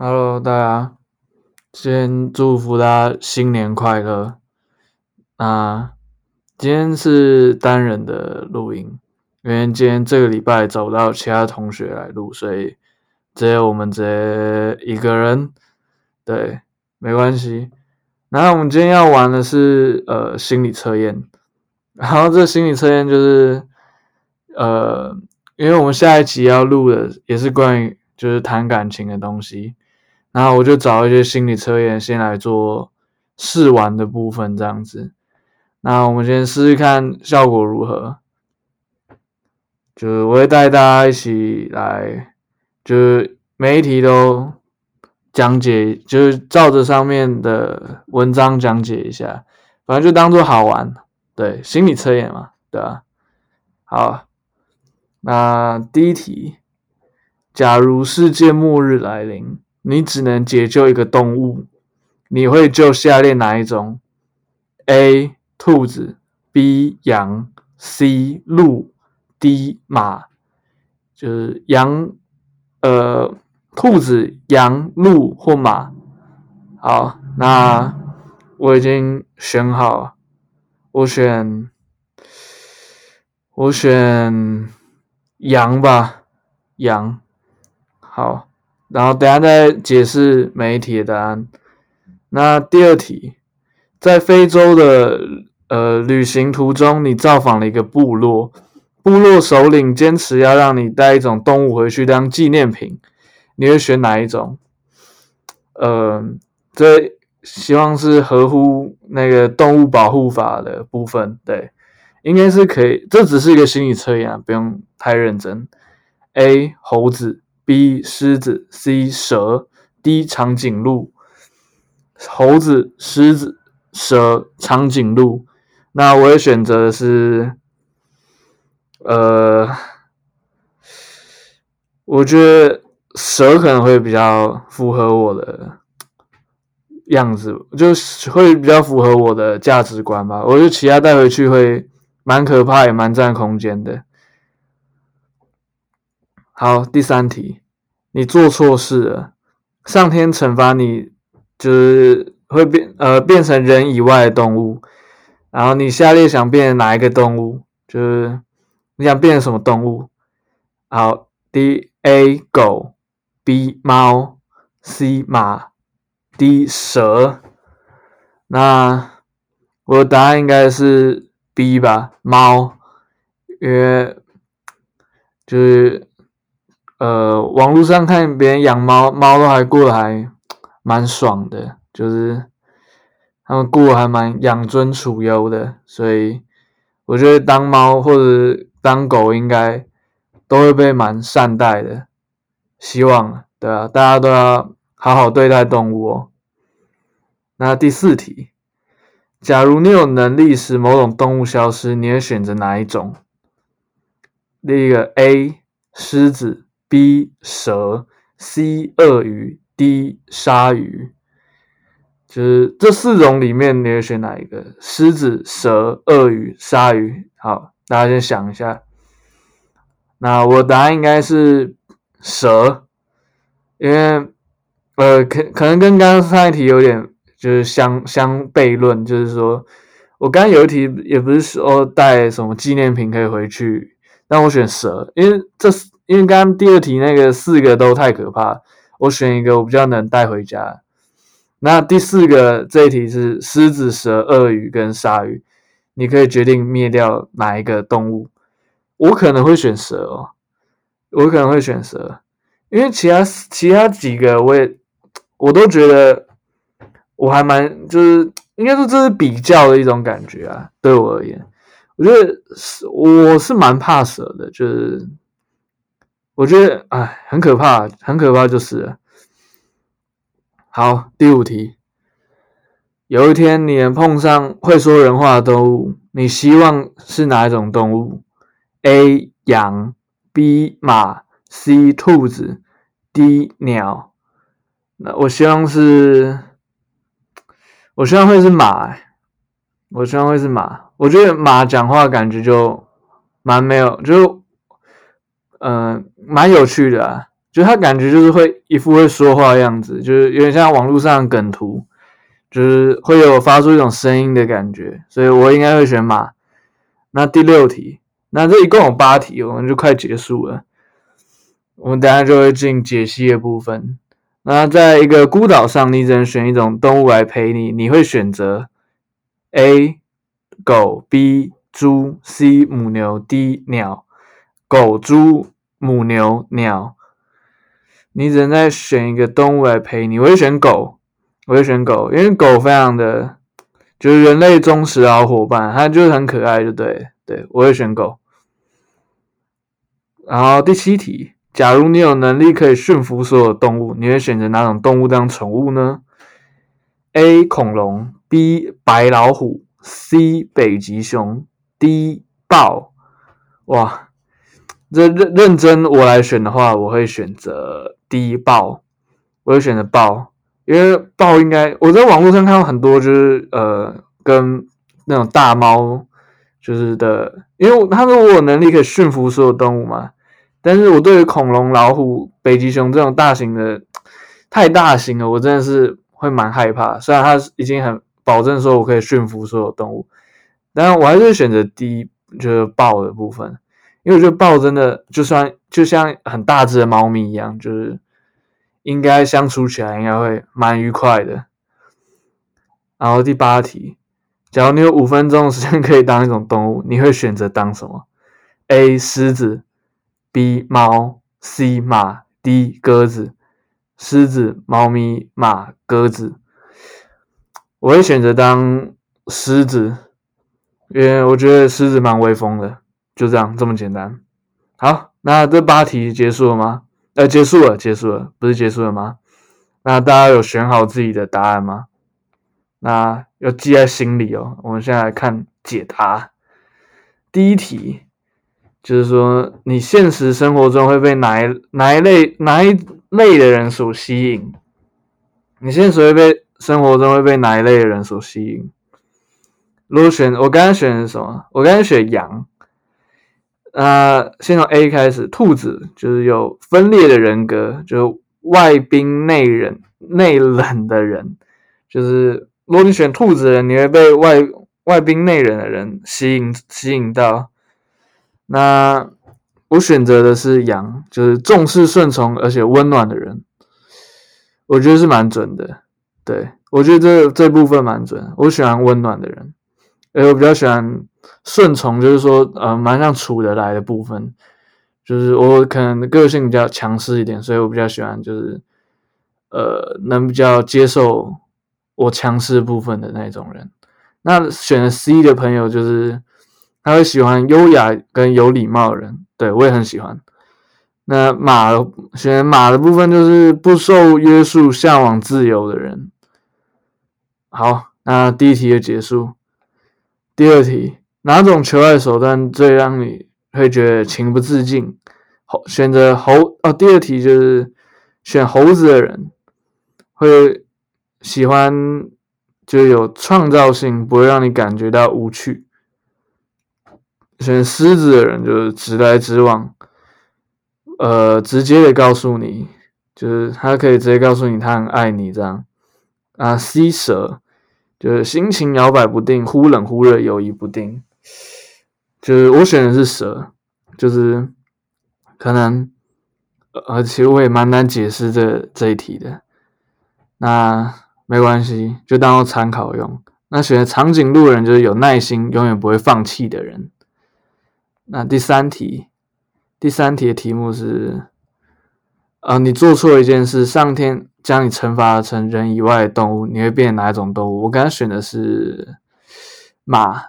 Hello，大家，先祝福大家新年快乐。那今天是单人的录音，因为今天这个礼拜找不到其他同学来录，所以只有我们这一个人。对，没关系。那我们今天要玩的是呃心理测验，然后这心理测验就是呃，因为我们下一集要录的也是关于就是谈感情的东西。然后我就找一些心理测验，先来做试玩的部分，这样子。那我们先试试看效果如何。就是我会带大家一起来，就是每一题都讲解，就是照着上面的文章讲解一下，反正就当做好玩。对，心理测验嘛，对吧？好，那第一题，假如世界末日来临。你只能解救一个动物，你会救下列哪一种？A. 兔子 B. 羊 C. 鹿 D. 马，就是羊、呃，兔子、羊、鹿或马。好，那我已经选好，我选，我选羊吧，羊。好。然后等下再解释每一题的答案。那第二题，在非洲的呃旅行途中，你造访了一个部落，部落首领坚持要让你带一种动物回去当纪念品，你会选哪一种？呃，这希望是合乎那个动物保护法的部分，对，应该是可以。这只是一个心理测验，不用太认真。A 猴子。B 狮子，C 蛇，D 长颈鹿，猴子、狮子、蛇、长颈鹿。那我也选择的是，呃，我觉得蛇可能会比较符合我的样子，就会比较符合我的价值观吧。我觉得其他带回去会蛮可怕，也蛮占空间的。好，第三题，你做错事了，上天惩罚你，就是会变呃变成人以外的动物，然后你下列想变哪一个动物？就是你想变成什么动物？好，D A 狗，B 猫，C 马，D 蛇。那我的答案应该是 B 吧，猫，因为就是。呃，网络上看别人养猫，猫都还过得还蛮爽的，就是他们过得还蛮养尊处优的，所以我觉得当猫或者当狗应该都会被蛮善待的。希望，对啊，大家都要好好对待动物哦。那第四题，假如你有能力使某种动物消失，你会选择哪一种？第一个 A，狮子。B 蛇，C 鳄鱼，D 鲨鱼，就是这四种里面，你会选哪一个？狮子、蛇、鳄鱼、鲨鱼。好，大家先想一下。那我答案应该是蛇，因为呃，可可能跟刚刚上一题有点就是相相悖论，就是说我刚刚有一题也不是说带什么纪念品可以回去，但我选蛇，因为这。因为刚刚第二题那个四个都太可怕，我选一个我比较能带回家。那第四个这一题是狮子、蛇、鳄鱼跟鲨鱼，你可以决定灭掉哪一个动物。我可能会选蛇哦，我可能会选蛇，因为其他其他几个我也我都觉得我还蛮就是应该说这是比较的一种感觉啊，对我而言，我觉得是我是蛮怕蛇的，就是。我觉得，哎，很可怕，很可怕，就是。好，第五题。有一天，你能碰上会说人话的动物，你希望是哪一种动物？A. 羊 B. 马 C. 兔子 D. 鸟。那我希望是，我希望会是马。我希望会是马。我觉得马讲话感觉就蛮没有，就。嗯，蛮有趣的，啊，就他感觉就是会一副会说话的样子，就是有点像网络上的梗图，就是会有发出一种声音的感觉，所以我应该会选马。那第六题，那这一共有八题，我们就快结束了。我们等下就会进解析的部分。那在一个孤岛上，你只能选一种动物来陪你，你会选择 A 狗、B 猪、C 母牛、D 鸟。狗、猪、母牛、鸟，你只能再选一个动物来陪你。我会选狗，我会选狗，因为狗非常的，就是人类忠实好伙伴，它就是很可爱，就对，对我会选狗。然后第七题。假如你有能力可以驯服所有动物，你会选择哪种动物当宠物呢？A. 恐龙 B. 白老虎 C. 北极熊 D. 豹。哇，这认认真我来选的话，我会选择第一豹。我会选择豹，因为豹应该我在网络上看到很多，就是呃，跟那种大猫就是的，因为他说我有能力可以驯服所有动物嘛。但是我对于恐龙、老虎、北极熊这种大型的太大型了，我真的是会蛮害怕。虽然它已经很保证说我可以驯服所有动物，但我还是选择第一，就是豹的部分，因为我觉得豹真的就算就像很大只的猫咪一样，就是应该相处起来应该会蛮愉快的。然后第八题，假如你有五分钟的时间可以当一种动物，你会选择当什么？A. 狮子。B 猫，C 马，D 鸽子，狮子、猫咪、马、鸽子，我会选择当狮子，因为我觉得狮子蛮威风的。就这样，这么简单。好，那这八题结束了吗？呃，结束了，结束了，不是结束了吗？那大家有选好自己的答案吗？那要记在心里哦。我们现在来看解答。第一题。就是说，你现实生活中会被哪一哪一类哪一类的人所吸引？你现实会被生活中会被哪一类的人所吸引？如果选我刚刚选的是什么？我刚刚选羊。那，先从 A 开始，兔子就是有分裂的人格，就外冰内冷内冷的人。就是如果你选兔子的人，你会被外外冰内冷的人吸引吸引到。那我选择的是羊，就是重视顺从而且温暖的人，我觉得是蛮准的。对我觉得这这部分蛮准，我喜欢温暖的人，而我比较喜欢顺从，就是说呃蛮像处得来的部分，就是我可能个性比较强势一点，所以我比较喜欢就是呃能比较接受我强势部分的那种人。那选 C 的朋友就是。他会喜欢优雅跟有礼貌的人，对我也很喜欢。那马选马的部分就是不受约束、向往自由的人。好，那第一题就结束。第二题，哪种求爱手段最让你会觉得情不自禁？猴选择猴哦。第二题就是选猴子的人会喜欢，就有创造性，不会让你感觉到无趣。选狮子的人就是直来直往，呃，直接的告诉你，就是他可以直接告诉你他很爱你这样。啊，C 蛇就是心情摇摆不定，忽冷忽热，犹豫不定。就是我选的是蛇，就是可能，而且我也蛮难解释这这一题的。那没关系，就当做参考用。那选长颈鹿人就是有耐心，永远不会放弃的人。那第三题，第三题的题目是：呃，你做错一件事，上天将你惩罚成人以外的动物，你会变哪一种动物？我刚刚选的是马，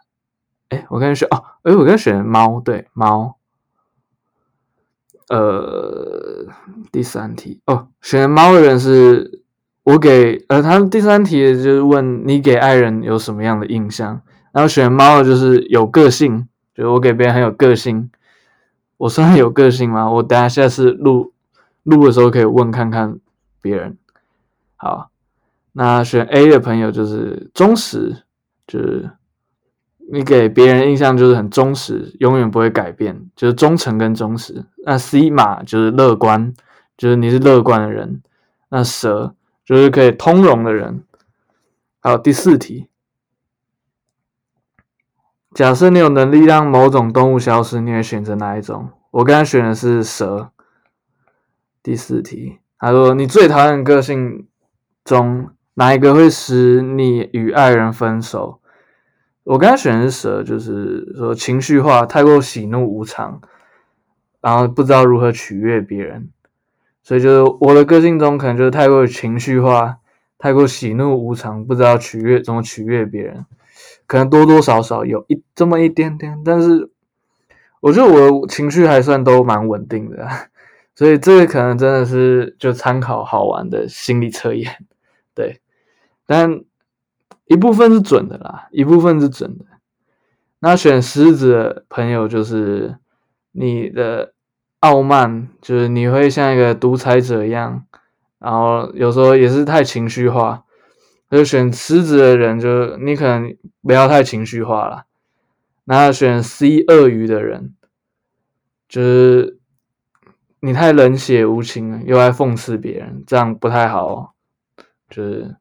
哎，我刚刚选哦，哎，我刚刚选猫，对，猫。呃，第三题哦，选猫的人是我给，呃，他第三题就是问你给爱人有什么样的印象，然后选猫的就是有个性。就是我给别人很有个性，我算有个性吗？我等下下次录录的时候可以问看看别人。好，那选 A 的朋友就是忠实，就是你给别人印象就是很忠实，永远不会改变，就是忠诚跟忠实。那 C 马就是乐观，就是你是乐观的人。那蛇就是可以通融的人。好，第四题，假设你有能力让某种动物消失，你会选择哪一种？我刚才选的是蛇。第四题，他说你最讨厌个性中哪一个会使你与爱人分手？我刚才选的是蛇，就是说情绪化，太过喜怒无常，然后不知道如何取悦别人，所以就是我的个性中可能就是太过情绪化，太过喜怒无常，不知道取悦怎么取悦别人，可能多多少少有一这么一点点，但是我觉得我情绪还算都蛮稳定的，所以这个可能真的是就参考好玩的心理测验，对，但。一部分是准的啦，一部分是准的。那选狮子的朋友就是你的傲慢，就是你会像一个独裁者一样，然后有时候也是太情绪化。就选狮子的人，就你可能不要太情绪化了。那选 C 鳄鱼的人，就是你太冷血无情了，又爱讽刺别人，这样不太好。就是。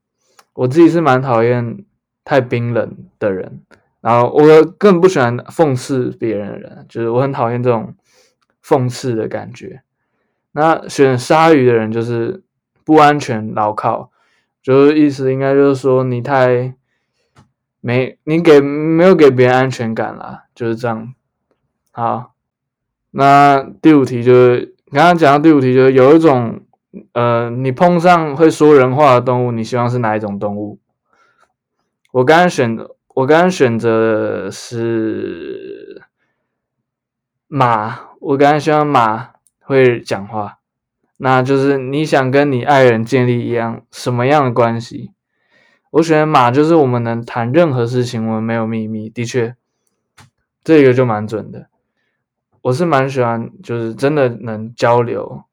我自己是蛮讨厌太冰冷的人，然后我更不喜欢讽刺别人的人，就是我很讨厌这种讽刺的感觉。那选鲨鱼的人就是不安全牢靠，就是意思应该就是说你太没你给没有给别人安全感啦，就是这样。好，那第五题就是刚刚讲到第五题就是有一种。呃，你碰上会说人话的动物，你希望是哪一种动物？我刚刚选，我刚刚选择是马。我刚刚希望马会讲话，那就是你想跟你爱人建立一样什么样的关系？我选马，就是我们能谈任何事情，我们没有秘密。的确，这个就蛮准的。我是蛮喜欢，就是真的能交流。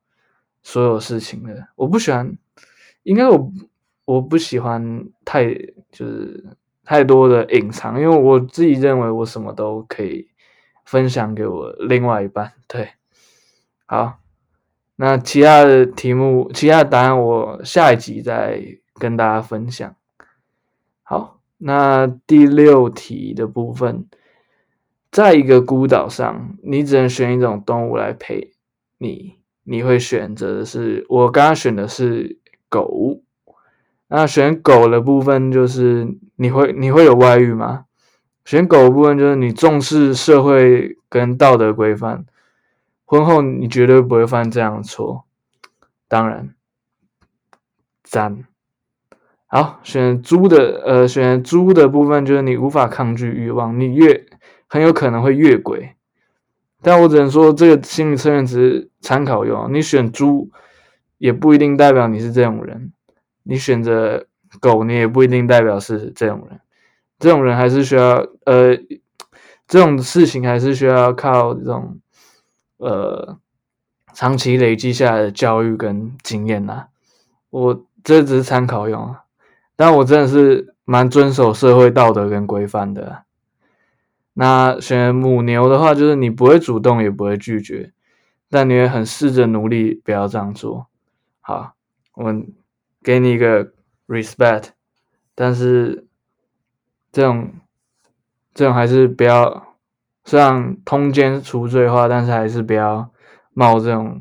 所有事情的，我不喜欢，应该我我不喜欢太就是太多的隐藏，因为我自己认为我什么都可以分享给我另外一半。对，好，那其他的题目、其他的答案，我下一集再跟大家分享。好，那第六题的部分，在一个孤岛上，你只能选一种动物来陪你。你会选择的是，我刚刚选的是狗。那选狗的部分就是你会你会有外遇吗？选狗部分就是你重视社会跟道德规范，婚后你绝对不会犯这样的错。当然，赞。好，选猪的，呃，选猪的部分就是你无法抗拒欲望，你越很有可能会越轨。但我只能说，这个心理测验只是参考用。你选猪，也不一定代表你是这种人；你选择狗，你也不一定代表是这种人。这种人还是需要，呃，这种事情还是需要靠这种，呃，长期累积下来的教育跟经验呐。我这只是参考用啊，但我真的是蛮遵守社会道德跟规范的。那选母牛的话，就是你不会主动，也不会拒绝，但你会很试着努力不要这样做。好，我们给你一个 respect，但是这种这种还是不要，虽然通奸除罪化，但是还是不要冒这种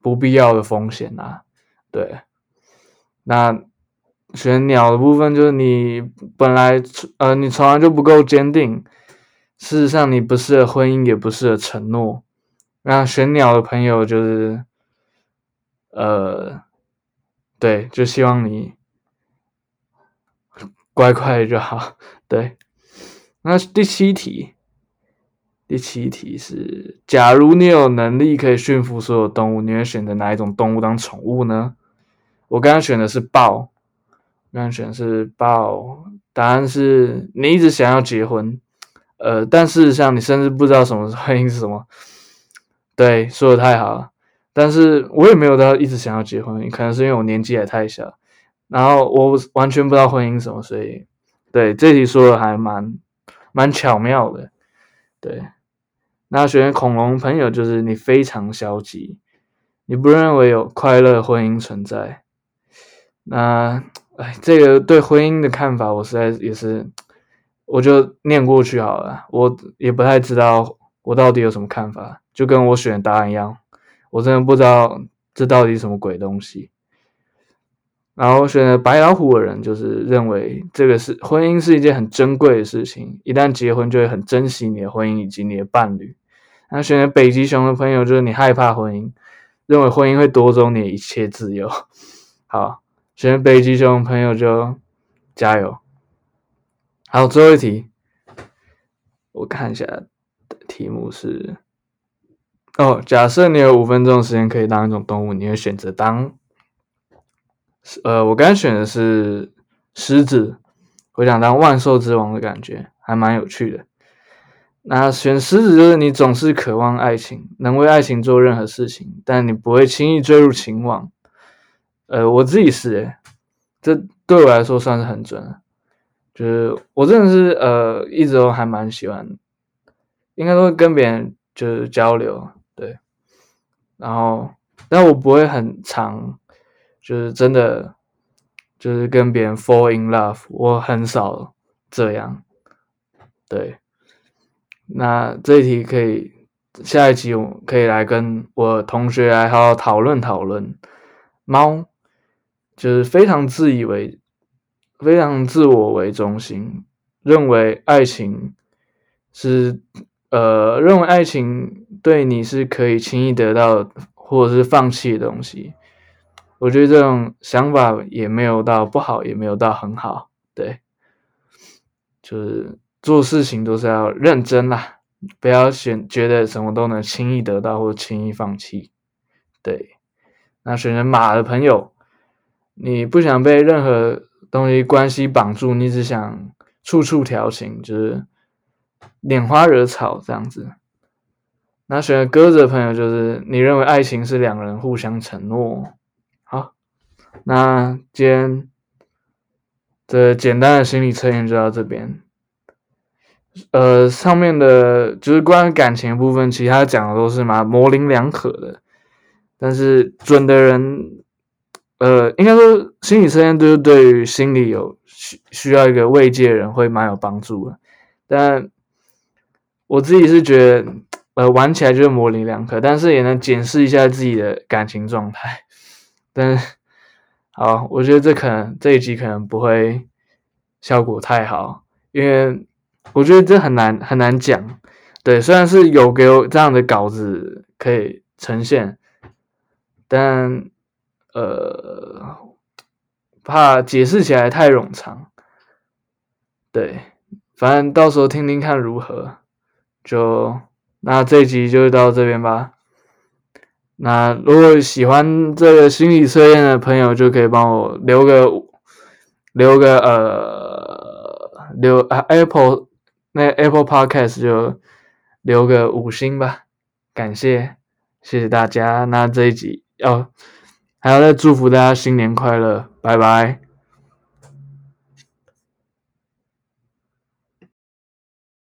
不必要的风险啊。对，那选鸟的部分就是你本来呃你从来就不够坚定。事实上，你不适合婚姻，也不适合承诺。那选鸟的朋友就是，呃，对，就希望你乖乖就好。对，那第七题，第七题是：假如你有能力可以驯服所有动物，你会选择哪一种动物当宠物呢？我刚刚选的是豹，刚刚选的是豹。答案是你一直想要结婚。呃，但事实上，你甚至不知道什么是婚姻是什么。对，说的太好了。但是我也没有到一直想要结婚，可能是因为我年纪也太小，然后我完全不知道婚姻什么，所以对这题说的还蛮蛮巧妙的。对，那选恐龙朋友就是你非常消极，你不认为有快乐婚姻存在？那，哎，这个对婚姻的看法，我实在也是，我就念过去好了。我也不太知道我到底有什么看法，就跟我选答案一样，我真的不知道这到底什么鬼东西。然后选择白老虎的人，就是认为这个是婚姻是一件很珍贵的事情，一旦结婚就会很珍惜你的婚姻以及你的伴侣。那选择北极熊的朋友，就是你害怕婚姻，认为婚姻会夺走你一切自由。好。选北极熊的朋友就加油。好，最后一题，我看一下题目是：哦，假设你有五分钟时间可以当一种动物，你会选择当？呃，我刚选的是狮子，我想当万兽之王的感觉，还蛮有趣的。那选狮子就是你总是渴望爱情，能为爱情做任何事情，但你不会轻易坠入情网。呃，我自己是诶，这对我来说算是很准了，就是我真的是呃，一直都还蛮喜欢，应该都会跟别人就是交流，对，然后但我不会很长，就是真的就是跟别人 fall in love，我很少这样，对，那这一题可以下一集我可以来跟我同学来好好讨论讨论猫。就是非常自以为、非常自我为中心，认为爱情是呃，认为爱情对你是可以轻易得到或者是放弃的东西。我觉得这种想法也没有到不好，也没有到很好。对，就是做事情都是要认真啦，不要选觉得什么都能轻易得到或轻易放弃。对，那选择马的朋友。你不想被任何东西关系绑住，你只想处处调情，就是拈花惹草这样子。那选鸽子的朋友，就是你认为爱情是两人互相承诺。好，那今天这简单的心理测验就到这边。呃，上面的就是关于感情的部分，其他讲的都是蛮模棱两可的，但是准的人。呃，应该说心理测验都是对于心理有需需要一个慰藉的人会蛮有帮助的，但我自己是觉得，呃，玩起来就是模棱两可，但是也能检视一下自己的感情状态。但好，我觉得这可能这一集可能不会效果太好，因为我觉得这很难很难讲。对，虽然是有给我这样的稿子可以呈现，但。呃，怕解释起来太冗长，对，反正到时候听听看如何。就那这集就到这边吧。那如果喜欢这个心理测验的朋友，就可以帮我留个留个呃留啊 Apple 那 Apple Podcast 就留个五星吧，感谢谢谢大家。那这一集要。还要再祝福大家新年快乐，拜拜。